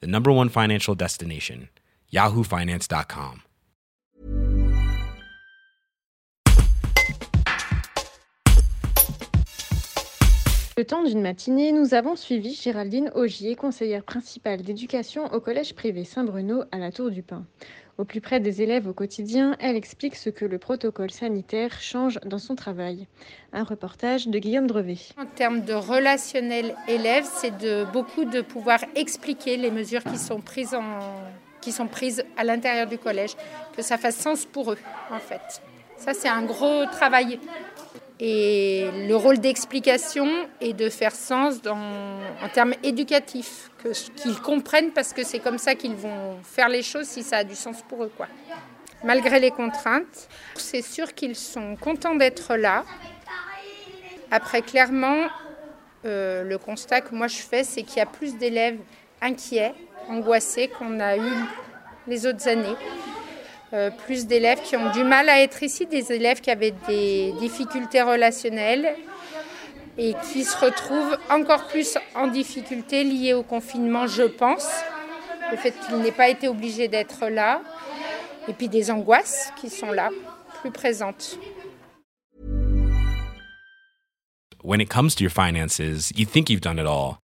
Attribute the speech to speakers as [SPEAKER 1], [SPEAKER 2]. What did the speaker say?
[SPEAKER 1] the number one financial destination, yahoofinance.com.
[SPEAKER 2] Le temps d'une matinée, nous avons suivi Géraldine Augier, conseillère principale d'éducation au collège privé Saint-Bruno à la Tour du Pin. Au plus près des élèves au quotidien, elle explique ce que le protocole sanitaire change dans son travail. Un reportage de Guillaume Drevet.
[SPEAKER 3] En termes de relationnel élève, c'est de beaucoup de pouvoir expliquer les mesures qui sont prises, qui sont prises à l'intérieur du collège, que ça fasse sens pour eux en fait. Ça c'est un gros travail et le rôle d'explication est de faire sens en termes éducatifs, qu'ils comprennent parce que c'est comme ça qu'ils vont faire les choses si ça a du sens pour eux. Quoi. Malgré les contraintes, c'est sûr qu'ils sont contents d'être là. Après, clairement, euh, le constat que moi je fais, c'est qu'il y a plus d'élèves inquiets, angoissés qu'on a eu les autres années. Euh, plus d'élèves qui ont du mal à être ici, des élèves qui avaient des difficultés relationnelles et qui se retrouvent encore plus en difficulté liées au confinement, je pense. Le fait qu'il n'ait pas été obligé d'être là. Et puis des angoisses qui sont là, plus présentes.